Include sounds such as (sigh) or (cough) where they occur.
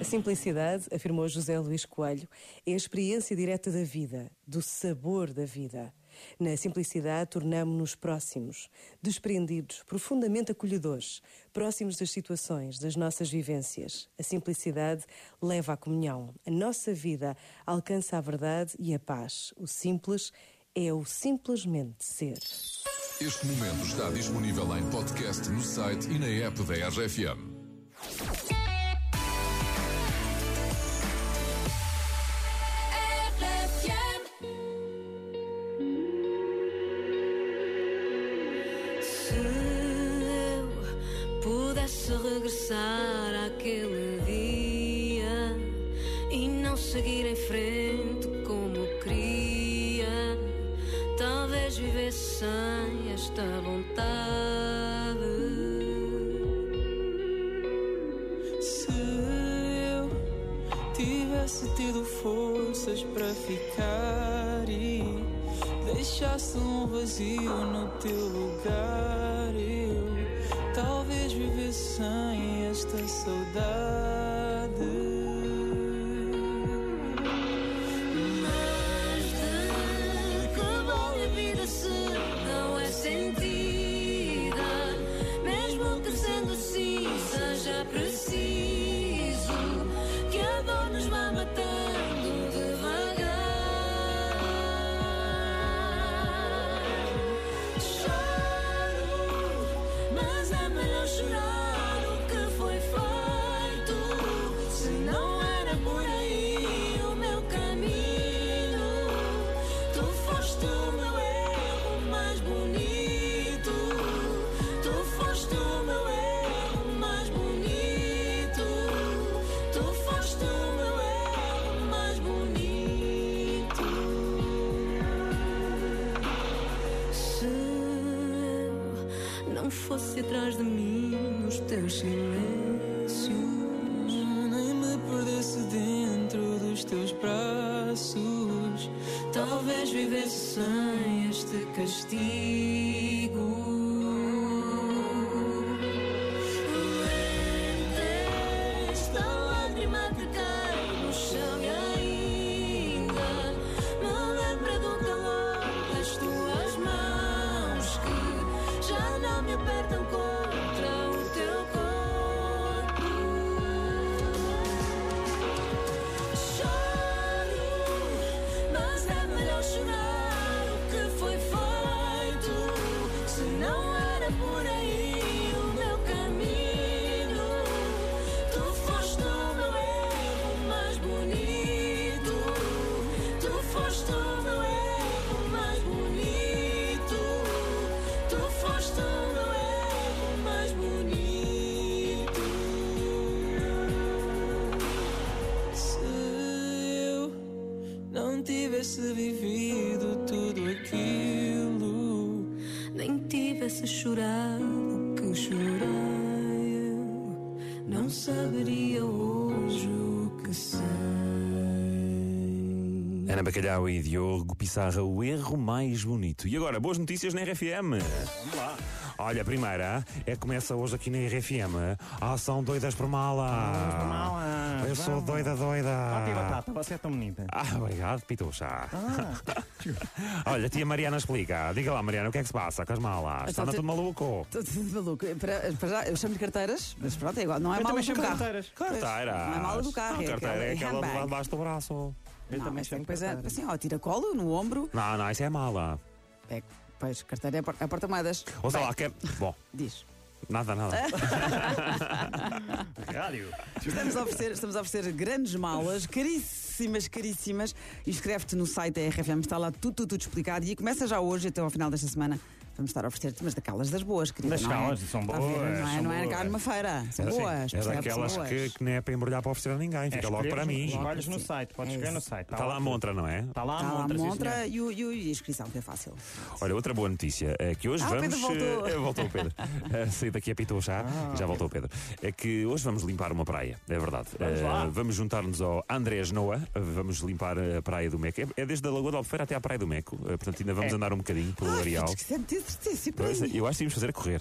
A simplicidade, afirmou José Luís Coelho, é a experiência direta da vida, do sabor da vida. Na simplicidade, tornamo-nos próximos, desprendidos, profundamente acolhedores, próximos das situações, das nossas vivências. A simplicidade leva à comunhão. A nossa vida alcança a verdade e a paz. O simples é o simplesmente ser. Este momento está disponível em podcast no site e na app da RFM. Se eu pudesse regressar àquele dia e não seguir em frente como queria, sem esta vontade. Se eu tivesse tido forças para ficar e deixasse um vazio no teu lugar, eu talvez vivesse sem esta saudade. Chorar o que foi feito. Se não era por fosse atrás de mim nos teus silêncios. Nem me perdesse dentro dos teus braços. Talvez vivesse sem este castigo. Me apertam contra o teu corpo. Choro, mas é melhor chorar o que foi feito. Se não era por aí tivesse vivido tudo aquilo, nem tivesse chorado que chorei, eu não saberia hoje o que sei. Ana Bacalhau e Diogo Pissarra, o erro mais bonito. E agora, boas notícias na RFM. Vamos lá. Olha, a primeira é que começa hoje aqui na RFM a ação Doidas por Mala. mala. Eu sou doida, doida. Ah, Batata, você é tão bonita. Ah, obrigado, Pitucha. (laughs) Olha, tia Mariana explica. Diga lá, Mariana, o que é que se passa com as malas? Está Então, tudo maluco? Estou tudo maluco. Para, para já, eu chamo de carteiras, mas pronto, é igual. Não é Eu mala do chamo carro. carteiras. Carteira. Não é mala do carro, Não, é carteira aquela- é é aquela handbag. lá debaixo do braço. Eu não, também chamo coisa, carteira. assim, ó, tira colo no ombro. Não, não, isso é mala. É, pois, carteira é por- é porta-moedas. Ou sei Bem, lá, que é... Bom, Diz. nada, nada. (laughs) Rádio. Estamos a, oferecer, estamos a oferecer grandes malas, caríssimas, caríssimas. E escreve-te no site da RFM, está lá tudo, tudo, tudo explicado. E começa já hoje, até ao final desta semana. Vamos estar a oferecer-te, mas daquelas das boas, querida. Das não é? calas, são a ver? boas, Não é, não é boas. cá numa feira. São É, boas. é daquelas boas. que, que nem é para embrulhar para oferecer a ninguém. Fica logo para mim. Escolhes no site, podes É escolher no site. Está lá a montra, não é? Está lá a Está lá a montra, e, o- e, o- e a inscrição, que é fácil. Olha, outra boa notícia é que hoje Ah, vamos. Pedro voltou. eh, (laughs) voltou o Pedro. (laughs) Eh, Saí daqui a pitou já, já voltou o Pedro. É que hoje vamos limpar uma praia, é verdade. Vamos Eh, juntar-nos ao Andrés Noa, vamos limpar a praia do Meco. É, é desde a Lagoa da Albufeira até à praia do Meco, portanto ainda vamos É. andar um bocadinho pelo Ah, areal. É. Eu acho que íamos fazer a correr.